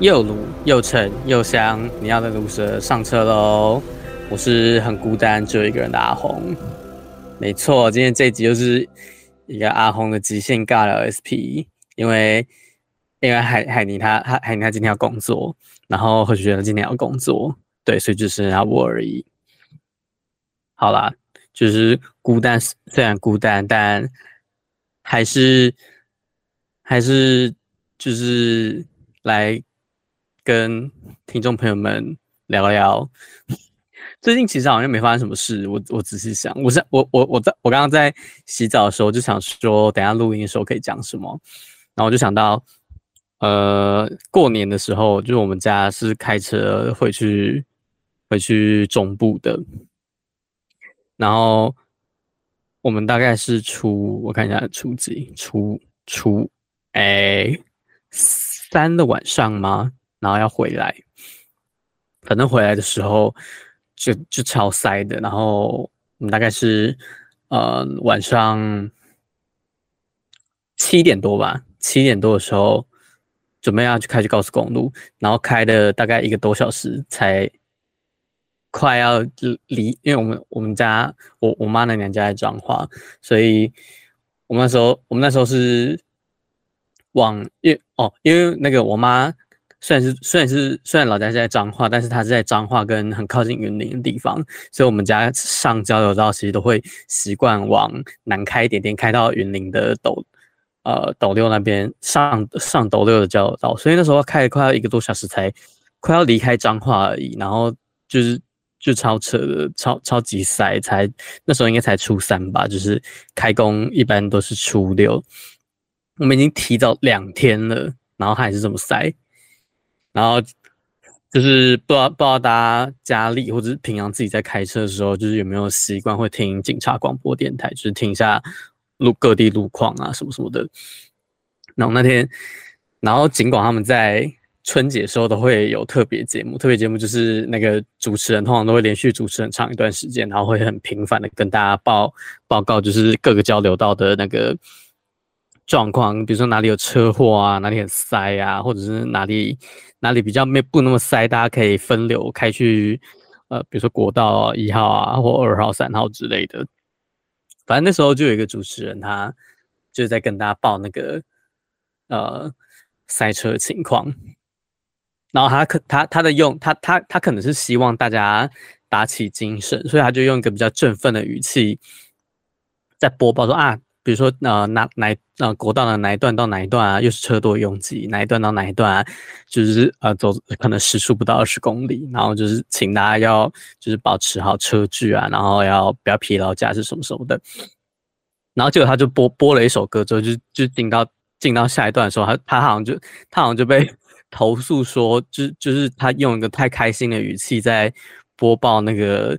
又卤又沉又香，你要的卤蛇上车喽！我是很孤单，只有一个人的阿红。没错，今天这集就是一个阿红的极限尬聊 SP，因为因为海海尼他他海尼他今天要工作，然后何觉得今天要工作，对，所以就剩下我而已。好啦，就是孤单，虽然孤单，但还是还是就是来。跟听众朋友们聊聊，最近其实好像没发生什么事。我我仔细想，我是我我我在我刚刚在洗澡的时候就想说，等下录音的时候可以讲什么。然后我就想到，呃，过年的时候，就是我们家是开车回去回去中部的。然后我们大概是初，我看一下初几，初初哎三的晚上吗？然后要回来，反正回来的时候就就超塞的。然后我们大概是呃晚上七点多吧，七点多的时候准备要去开去高速公路，然后开了大概一个多小时才快要离，因为我们我们家我我妈那娘家在彰化，所以我们那时候我们那时候是往因哦，因为那个我妈。虽然是虽然是虽然老家是在彰化，但是他是在彰化跟很靠近云林的地方，所以我们家上交流道其实都会习惯往南开一点点，开到云林的斗呃斗六那边上上斗六的交流道，所以那时候开了快要一个多小时才快要离开彰化而已，然后就是就超扯的超超级塞，才那时候应该才初三吧，就是开工一般都是初六，我们已经提早两天了，然后还是这么塞。然后就是不知道不知道大家家里或者是平常自己在开车的时候，就是有没有习惯会听警察广播电台，就是听一下路各地路况啊什么什么的。然后那天，然后尽管他们在春节的时候都会有特别节目，特别节目就是那个主持人通常都会连续主持很长一段时间，然后会很频繁的跟大家报报告，就是各个交流道的那个。状况，比如说哪里有车祸啊，哪里很塞啊，或者是哪里哪里比较没不那么塞，大家可以分流开去，呃，比如说国道一号啊，或二号、三号之类的。反正那时候就有一个主持人，他就在跟大家报那个呃塞车情况，然后他可他他的用他他他可能是希望大家打起精神，所以他就用一个比较振奋的语气在播报说啊。比如说，呃，哪哪呃，国道的哪一段到哪一段啊，又是车多拥挤，哪一段到哪一段啊，就是呃，走可能时速不到二十公里，然后就是请大家要就是保持好车距啊，然后要不要疲劳驾驶什么什么的。然后结果他就播播了一首歌之后，就就进到进到下一段的时候，他他好像就他好像就被 投诉说，就就是他用一个太开心的语气在播报那个。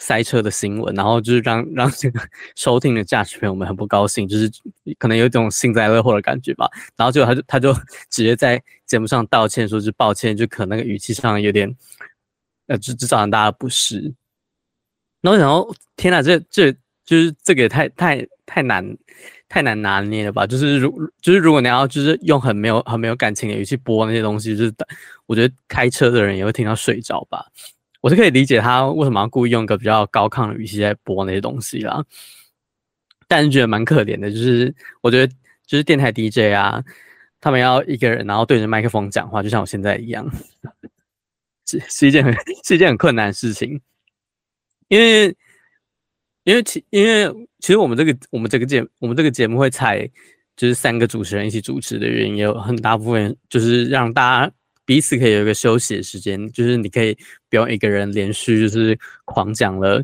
塞车的新闻，然后就是让让这个 收听的驾驶朋友们很不高兴，就是可能有一种幸灾乐祸的感觉吧。然后结果他就他就 直接在节目上道歉，说是抱歉，就可能那个语气上有点，呃，就就造成大家不适。然后然后天哪，这这就是这个也太太太难太难拿捏了吧？就是如就是如果你要就是用很没有很没有感情的语气播那些东西，就是我觉得开车的人也会听到睡着吧。我是可以理解他为什么要故意用一个比较高亢的语气在播那些东西啦，但是觉得蛮可怜的，就是我觉得就是电台 DJ 啊，他们要一个人然后对着麦克风讲话，就像我现在一样，是是一件很是一件很困难的事情，因为因为其因为其实我们这个我们这个节我们这个节目会采就是三个主持人一起主持的原因，有很大部分就是让大家。彼此可以有一个休息的时间，就是你可以不用一个人连续就是狂讲了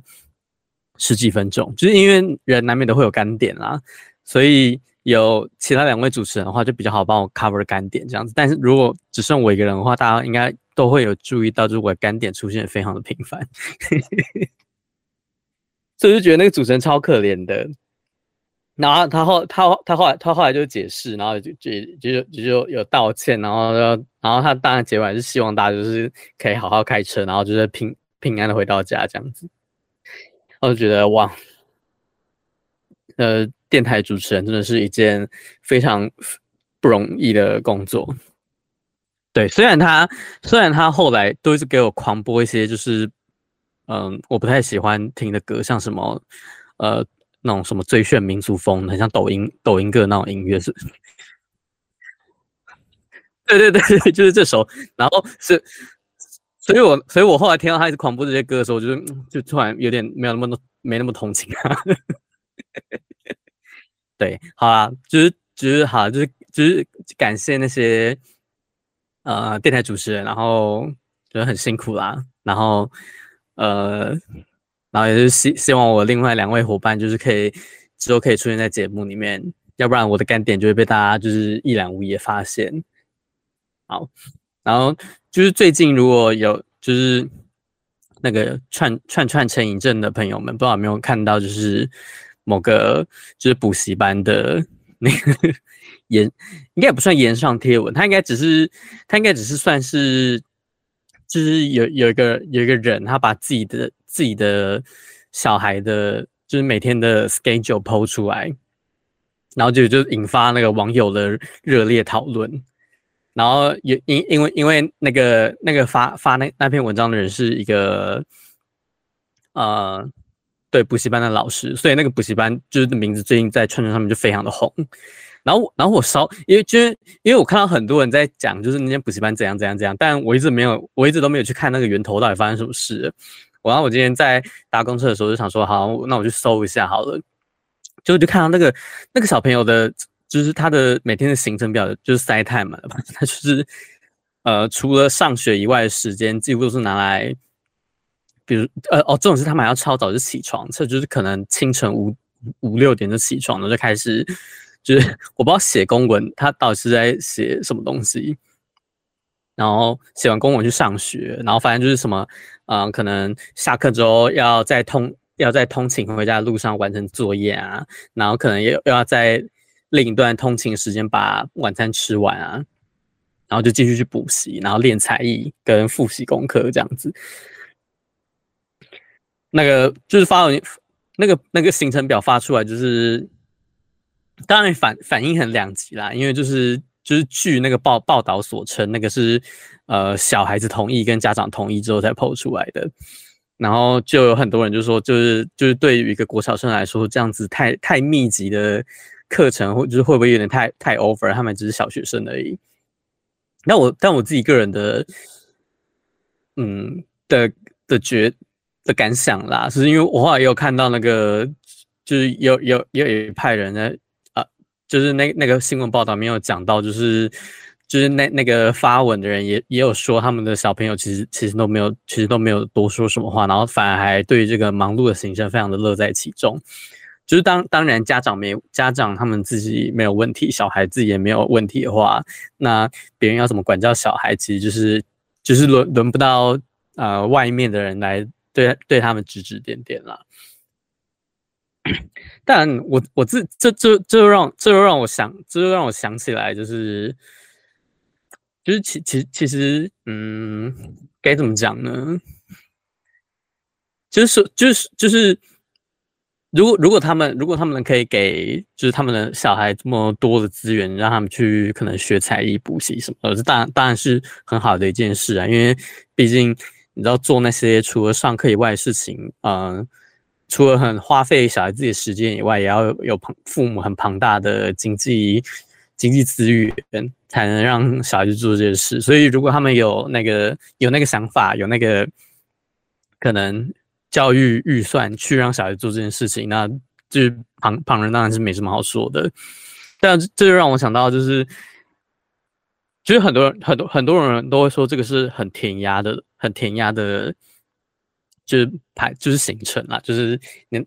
十几分钟，就是因为人难免都会有干点啦，所以有其他两位主持人的话就比较好帮我 cover 干点这样子。但是如果只剩我一个人的话，大家应该都会有注意到，就是我干点出现非常的频繁，所以就觉得那个主持人超可怜的。然后他后他他后来他后来就解释，然后就就就就就有道歉，然后要然后他当然结尾是希望大家就是可以好好开车，然后就是平平安的回到家这样子。我就觉得哇，呃，电台主持人真的是一件非常不容易的工作。对，虽然他虽然他后来都一直给我狂播一些就是嗯我不太喜欢听的歌，像什么呃那种什么最炫民族风，很像抖音抖音歌那种音乐是。对对对，就是这首。然后是，所以我所以我后来听到他一直狂播这些歌的时候，就就突然有点没有那么多没那么同情啊。对，好啦，就是就是好，就是就是感谢那些呃电台主持人，然后觉得很辛苦啦。然后呃，然后也是希希望我另外两位伙伴就是可以之后可以出现在节目里面，要不然我的干点就会被大家就是一览无遗的发现。好，然后就是最近如果有就是那个串串串成瘾症的朋友们，不知道有没有看到，就是某个就是补习班的那个 炎，应该也不算言上贴文，他应该只是他应该只是算是就是有有一个有一个人，他把自己的自己的小孩的，就是每天的 schedule PO 出来，然后就就引发那个网友的热烈讨论。然后因因因为因为那个那个发发那那篇文章的人是一个，呃，对补习班的老师，所以那个补习班就是名字最近在串串上面就非常的红。然后然后我稍因为就是因为我看到很多人在讲就是那间补习班怎样怎样怎样，但我一直没有我一直都没有去看那个源头到底发生什么事。然后我今天在搭公车的时候就想说，好，那我去搜一下好了，就就看到那个那个小朋友的。就是他的每天的行程表就是塞太满了吧？他就是呃，除了上学以外的时间，几乎都是拿来，比如呃哦，这种是他们还要超早就起床，这就是可能清晨五五六点就起床了，就开始就是 我不知道写公文，他到底是在写什么东西，然后写完公文去上学，然后反正就是什么嗯、可能下课之后要在通要在通勤回家的路上完成作业啊，然后可能也又要在。另一段通勤时间把晚餐吃完啊，然后就继续去补习，然后练才艺跟复习功课这样子。那个就是发文，那个那个行程表发出来，就是当然反反应很两极啦，因为就是就是据那个报报道所称，那个是呃小孩子同意跟家长同意之后才 PO 出来的，然后就有很多人就说，就是就是对于一个国小生来说，这样子太太密集的。课程或就是会不会有点太太 over？他们只是小学生而已。那我但我自己个人的，嗯的的觉的感想啦，是因为我后来也有看到那个，就是有有有一派人呢，啊，就是那那个新闻报道没有讲到，就是就是那那个发文的人也也有说，他们的小朋友其实其实都没有，其实都没有多说什么话，然后反而还对这个忙碌的行程非常的乐在其中。就是当当然家长没家长他们自己没有问题，小孩自己也没有问题的话，那别人要怎么管教小孩，其实就是就是轮轮不到呃外面的人来对对他们指指点点啦。但我我自这这这又让这又让我想这又让我想起来，就是就是其其其实嗯该怎么讲呢？就是就是就是。如果如果他们如果他们可以给就是他们的小孩这么多的资源，让他们去可能学才艺、补习什么的，这当然当然是很好的一件事啊。因为毕竟你知道做那些除了上课以外的事情，嗯、除了很花费小孩自己的时间以外，也要有庞父母很庞大的经济经济资源，才能让小孩子做这件事。所以如果他们有那个有那个想法，有那个可能。教育预算去让小孩做这件事情，那就是旁旁人当然是没什么好说的。但这就让我想到，就是其实很多人很多很多人都会说这个是很填鸭的、很填鸭的，就是排就是行程啦，就是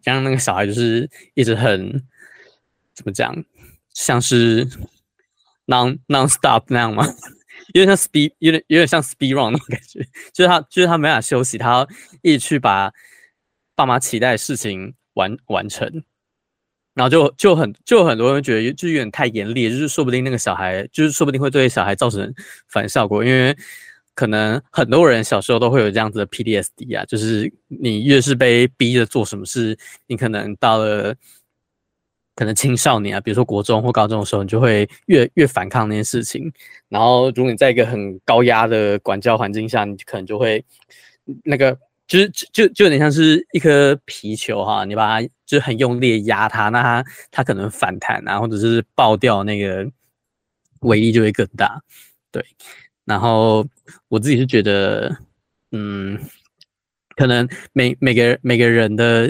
让那个小孩就是一直很怎么讲，像是 non non stop 那样吗？有点像 speed，有点有点像 speed run 那种感觉，就是他就是他没法休息，他一直去把。爸妈期待的事情完完成，然后就就很就很多人觉得就有点太严厉，就是说不定那个小孩就是说不定会对小孩造成反效果，因为可能很多人小时候都会有这样子的 PTSD 啊，就是你越是被逼着做什么事，你可能到了可能青少年啊，比如说国中或高中的时候，你就会越越反抗那件事情。然后，如果你在一个很高压的管教环境下，你可能就会那个，就是就就有点像是一颗皮球哈，你把它就是很用力压它，那它它可能反弹啊，或者是爆掉，那个威力就会更大。对，然后我自己是觉得，嗯，可能每每个每个人的。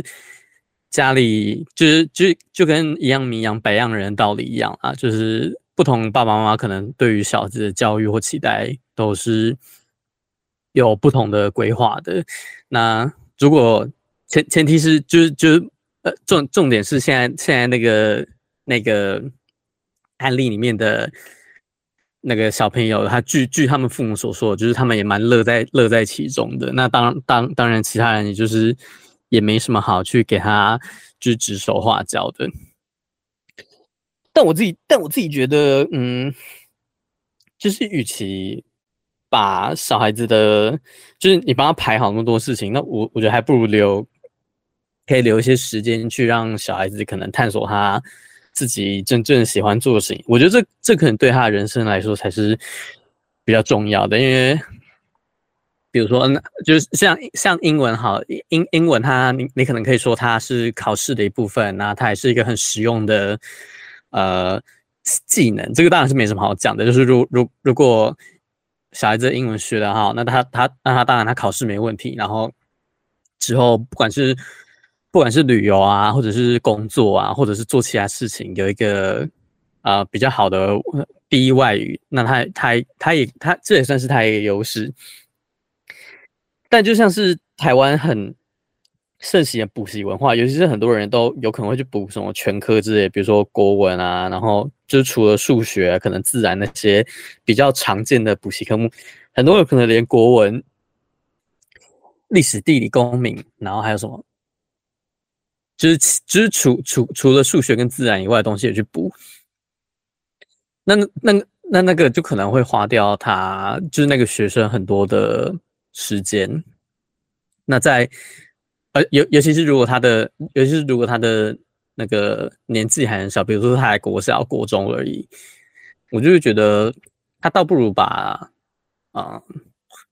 家里就是就就跟一样米养百样人道理一样啊，就是不同爸爸妈妈可能对于小孩子的教育或期待都是有不同的规划的。那如果前前提是就是就是呃重重点是现在现在那个那个案例里面的那个小朋友，他据据他们父母所说，就是他们也蛮乐在乐在其中的。那当当当然，其他人也就是。也没什么好去给他就是指手画脚的，但我自己，但我自己觉得，嗯，就是与其把小孩子的，就是你帮他排好那么多事情，那我我觉得还不如留，可以留一些时间去让小孩子可能探索他自己真正喜欢做的事情。我觉得这这可能对他人生来说才是比较重要的，因为。比如说，那就是像像英文好，英英文它你你可能可以说它是考试的一部分，那它也是一个很实用的呃技能。这个当然是没什么好讲的，就是如如如果小孩子英文学的好，那他他那他当然他考试没问题，然后之后不管是不管是旅游啊，或者是工作啊，或者是做其他事情，有一个呃比较好的第一外语，那他他他也他这也算是他一个优势。但就像是台湾很盛行的补习文化，尤其是很多人都有可能会去补什么全科之类，比如说国文啊，然后就是除了数学，可能自然那些比较常见的补习科目，很多有可能连国文、历史、地理、公民，然后还有什么，就是就是除除除了数学跟自然以外的东西也去补，那那那那个就可能会花掉他就是那个学生很多的。时间，那在呃尤尤其是如果他的，尤其是如果他的那个年纪还很小，比如说他还国小、国中而已，我就会觉得他倒不如把啊、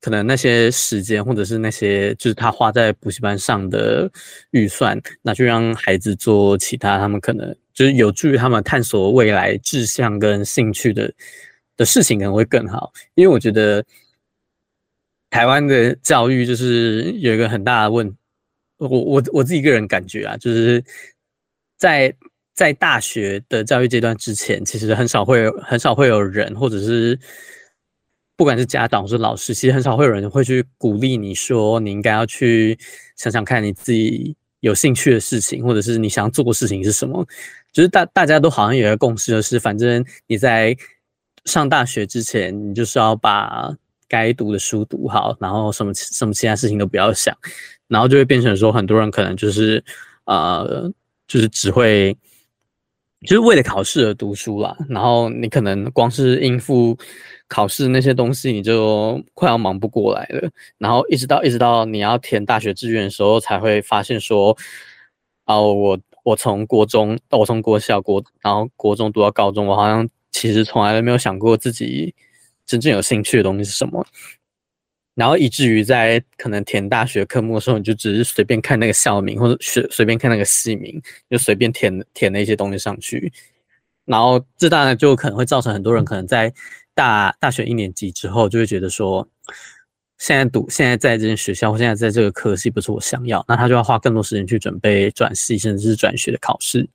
可能那些时间或者是那些就是他花在补习班上的预算，拿去让孩子做其他他们可能就是有助于他们探索未来志向跟兴趣的的事情，可能会更好，因为我觉得。台湾的教育就是有一个很大的问，我我我自己个人感觉啊，就是在在大学的教育阶段之前，其实很少会有很少会有人，或者是不管是家长或是老师，其实很少会有人会去鼓励你说，你应该要去想想看你自己有兴趣的事情，或者是你想要做的事情是什么。就是大大家都好像有一个共识，就是反正你在上大学之前，你就是要把。该读的书读好，然后什么什么其他事情都不要想，然后就会变成说，很多人可能就是呃，就是只会就是为了考试而读书啦。然后你可能光是应付考试那些东西，你就快要忙不过来了。然后一直到一直到你要填大学志愿的时候，才会发现说，哦，我我从国中，我从国小国，然后国中读到高中，我好像其实从来都没有想过自己。真正有兴趣的东西是什么？然后以至于在可能填大学科目的时候，你就只是随便看那个校名，或者随随便看那个系名，就随便填填那些东西上去。然后这当然就可能会造成很多人可能在大大学一年级之后，就会觉得说，现在读现在在这间学校，或现在在这个科系不是我想要，那他就要花更多时间去准备转系甚至是转学的考试。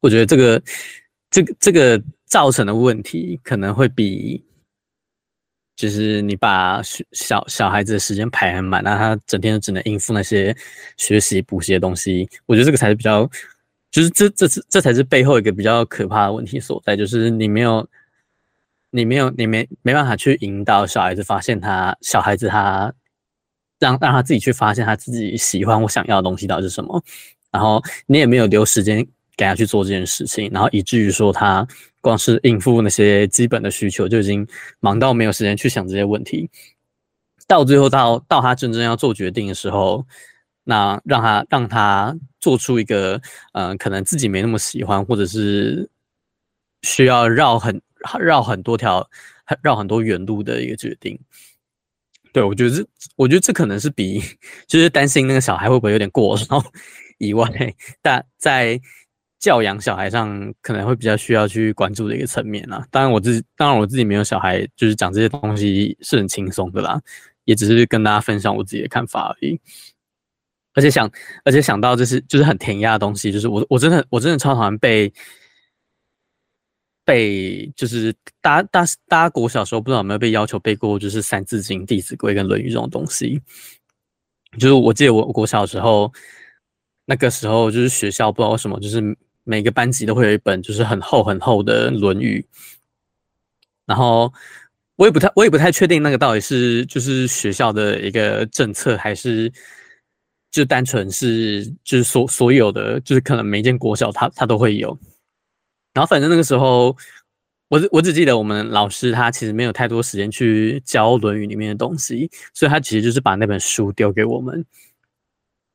我觉得这个这个这个。造成的问题可能会比，就是你把小小孩子的时间排很满，那他整天只能应付那些学习补习的东西。我觉得这个才是比较，就是这这这这才是背后一个比较可怕的问题所在，就是你没有，你没有，你没没办法去引导小孩子发现他小孩子他让让他自己去发现他自己喜欢或想要的东西到底是什么，然后你也没有留时间给他去做这件事情，然后以至于说他。光是应付那些基本的需求就已经忙到没有时间去想这些问题，到最后到到他真正要做决定的时候，那让他让他做出一个嗯、呃，可能自己没那么喜欢，或者是需要绕很 绕很多条绕很多远路的一个决定。对，我觉得这，我觉得这可能是比 就是担心那个小孩会不会有点过然后以外，但在教养小孩上可能会比较需要去关注的一个层面啦。当然，我自己当然我自己没有小孩，就是讲这些东西是很轻松的啦，也只是跟大家分享我自己的看法而已。而且想，而且想到就是就是很填鸭的东西，就是我我真的我真的超讨厌被。背就是大家大大家国小时候不知道有没有被要求背过，就是《三字经》《弟子规》跟《论语》这种东西。就是我记得我国小时候那个时候，就是学校不知道为什么，就是每个班级都会有一本就是很厚很厚的《论语》。然后我也不太我也不太确定那个到底是就是学校的一个政策，还是就单纯是就是所所有的就是可能每间国小它它都会有。然后反正那个时候，我我只记得我们老师他其实没有太多时间去教《论语》里面的东西，所以他其实就是把那本书丢给我们，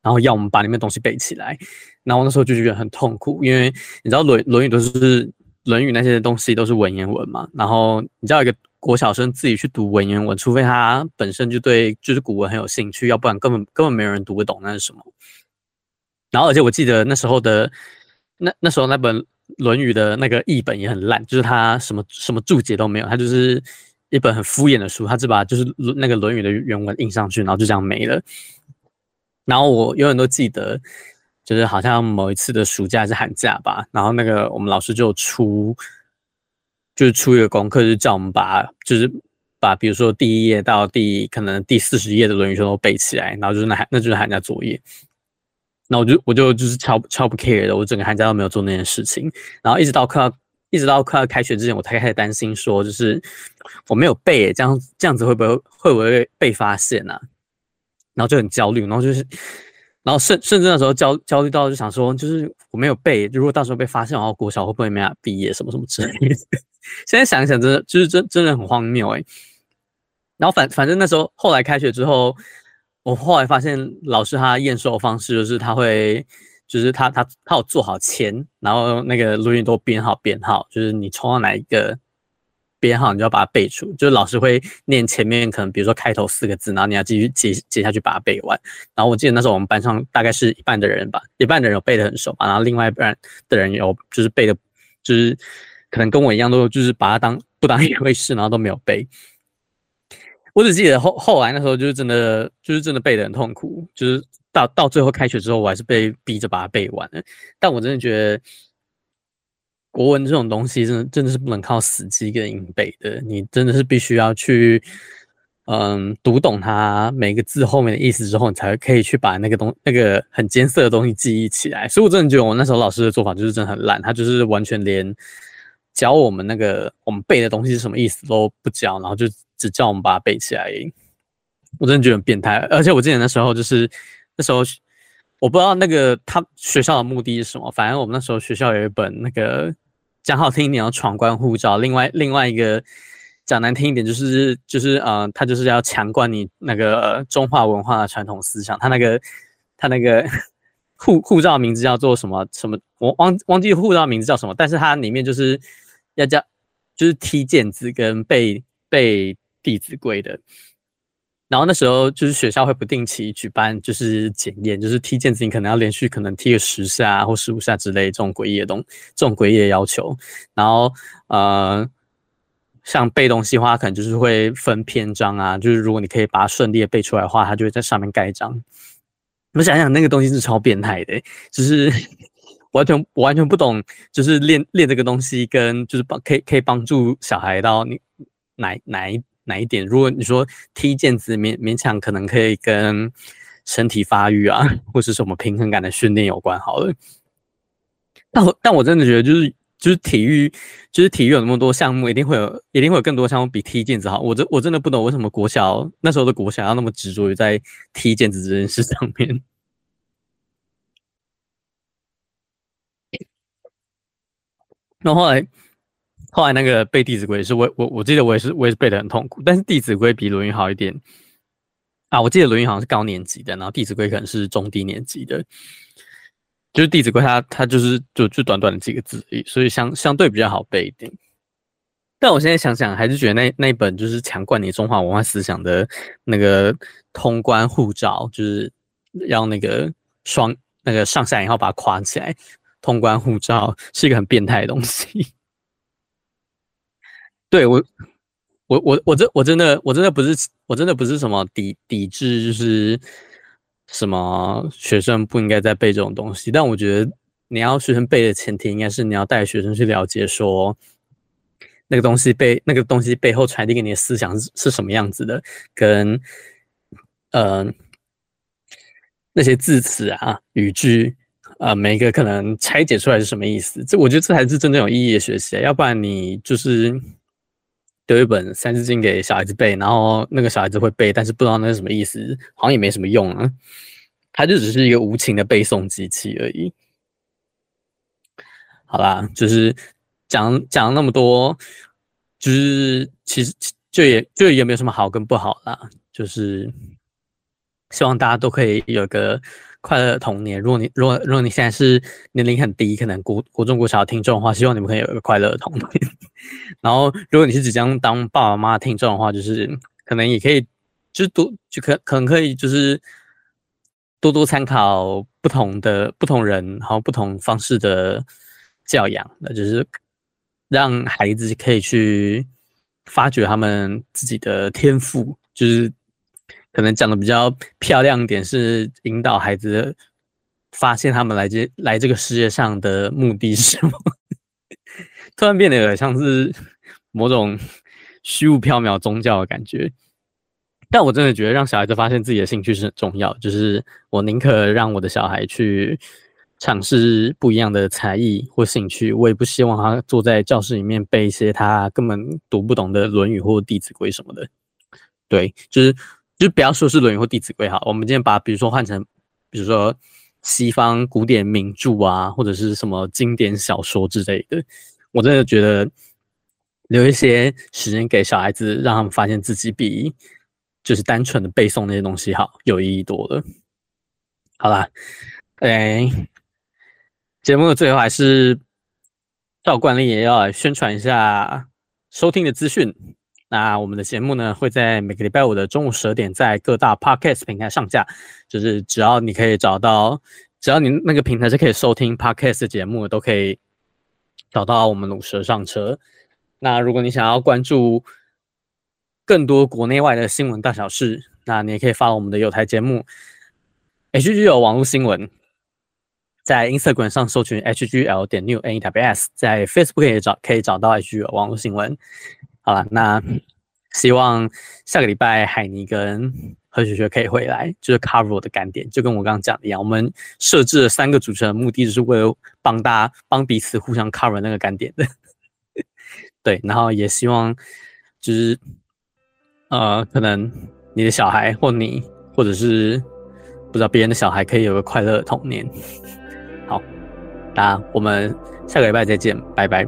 然后要我们把里面东西背起来。然后那时候就觉得很痛苦，因为你知道《论论语》都是《论语》那些东西都是文言文嘛，然后你知道一个国小生自己去读文言文，除非他本身就对就是古文很有兴趣，要不然根本根本没有人读得懂那是什么。然后而且我记得那时候的那那时候那本。《论语》的那个译本也很烂，就是它什么什么注解都没有，它就是一本很敷衍的书，它只把就是那个《论语》的原文印上去，然后就这样没了。然后我永远都记得，就是好像某一次的暑假是寒假吧，然后那个我们老师就出，就是出一个功课，就叫我们把就是把比如说第一页到第可能第四十页的《论语》全都背起来，然后就是那那就是寒假作业。那我就我就就是超超不 care 的，我整个寒假都没有做那件事情，然后一直到快要一直到快要开学之前，我才开始担心说，就是我没有背、这样这样子会不会会不会被发现呢、然后就很焦虑，然后就是，然后甚甚至那时候焦焦虑到就想说，就是我没有背，如果到时候被发现，然后国小会不会没法毕业什么什么之类的。现在想一想，真的就是真真的很荒谬哎、然后反反正那时候后来开学之后。我后来发现，老师他验收的方式就是他会，就是他他他有做好签，然后那个录音都编号编号，就是你抽到哪一个编号，你就要把它背出。就是老师会念前面可能比如说开头四个字，然后你要继续接接下去把它背完。然后我记得那时候我们班上大概是一半的人吧，一半的人有背得很熟吧，然后另外一半的人有就是背的，就是可能跟我一样都就是把它当不当一回事，然后都没有背。我只记得后后来那时候就是真的就是真的背得很痛苦，就是到到最后开学之后，我还是被逼着把它背完了。但我真的觉得国文这种东西，真的真的是不能靠死记跟硬背的，你真的是必须要去嗯读懂它每个字后面的意思之后，你才可以去把那个东那个很艰涩的东西记忆起来。所以我真的觉得我那时候老师的做法就是真的很烂，他就是完全连教我们那个我们背的东西是什么意思都不教，然后就。只叫我们把它背起来，我真的觉得很变态。而且我记得那时候就是那时候，我不知道那个他学校的目的是什么。反正我们那时候学校有一本那个讲好听一点要闯关护照，另外另外一个讲难听一点就是就是呃，他就是要强灌你那个中华文化的传统思想。他那个他那个 护护照名字叫做什么什么，我忘忘记护照名字叫什么，但是它里面就是要叫就是踢毽子跟背背。弟子规的，然后那时候就是学校会不定期举办，就是检验，就是踢毽子，你可能要连续可能踢个十下或十五下之类这种诡异的东，这种诡异的要求。然后呃，像背东西的话，可能就是会分篇章啊，就是如果你可以把它顺利的背出来的话，它就会在上面盖章。我想想，那个东西是超变态的，就是完全我完全不懂，就是练练这个东西跟就是帮可以可以帮助小孩到你哪哪一。哪一点？如果你说踢毽子勉勉强可能可以跟身体发育啊，或是什么平衡感的训练有关，好了。但我但我真的觉得，就是就是体育，就是体育有那么多项目，一定会有一定会有更多项目比踢毽子好。我真我真的不懂为什么国小那时候的国小要那么执着于在踢毽子这件事上面。然后后来。后来那个背《弟子规》也是我我我记得我也是我也是背的很痛苦，但是《弟子规》比《论语》好一点啊。我记得《论语》好像是高年级的，然后《弟子规》可能是中低年级的。就是《弟子规》它，它就是就就短短的几个字，所以相相对比较好背一点。但我现在想想，还是觉得那那本就是强灌你中华文化思想的那个通关护照，就是要那个双那个上下引号把它框起来，通关护照是一个很变态的东西。对我，我我我这我真的我真的不是我真的不是什么抵抵制，就是什么学生不应该再背这种东西。但我觉得你要学生背的前提，应该是你要带学生去了解说，那个东西背那个东西背后传递给你的思想是是什么样子的，跟呃那些字词啊语句啊、每一个可能拆解出来是什么意思。这我觉得这才是真正有意义的学习，要不然你就是。丢一本《三字经》给小孩子背，然后那个小孩子会背，但是不知道那是什么意思，好像也没什么用啊。它就只是一个无情的背诵机器而已。好啦，就是讲讲那么多，就是其实就也就也没有什么好跟不好啦，就是希望大家都可以有个。快乐的童年。如果你如果如果你现在是年龄很低，可能国国中国小的听众的话，希望你们可以有一个快乐的童年。然后，如果你是即将当爸爸妈妈听众的话，就是可能也可以，就是多就可可能可以就是多多参考不同的不同人，然后不同方式的教养，那就是让孩子可以去发掘他们自己的天赋，就是。可能讲的比较漂亮一点，是引导孩子发现他们来这来这个世界上的目的是什么。突然变得有点像是某种虚无缥缈宗教的感觉。但我真的觉得让小孩子发现自己的兴趣是很重要。就是我宁可让我的小孩去尝试不一样的才艺或兴趣，我也不希望他坐在教室里面背一些他根本读不懂的《论语》或《弟子规》什么的。对，就是。就不要说是《论语》或《弟子规》好，我们今天把比如说换成，比如说西方古典名著啊，或者是什么经典小说之类的，我真的觉得留一些时间给小孩子，让他们发现自己比就是单纯的背诵那些东西好，有意义多了。好啦，哎，节目的最后还是照惯例也要宣传一下收听的资讯。那我们的节目呢，会在每个礼拜五的中午十二点，在各大 Podcast 平台上架。就是只要你可以找到，只要你那个平台是可以收听 Podcast 节目，都可以找到我们鲁蛇上车。那如果你想要关注更多国内外的新闻大小事，那你也可以发我们的有台节目 HGL 网络新闻，在 Instagram 上搜寻 HGL 点 NEWS，在 Facebook 也找可以找到 HGL 网络新闻。好了，那希望下个礼拜海尼跟何雪雪可以回来，就是 cover 我的干点，就跟我刚刚讲的一样。我们设置了三个主持人，目的就是为了帮大家帮彼此互相 cover 那个干点的。对，然后也希望就是呃，可能你的小孩或你，或者是不知道别人的小孩，可以有个快乐的童年。好，那我们下个礼拜再见，拜拜。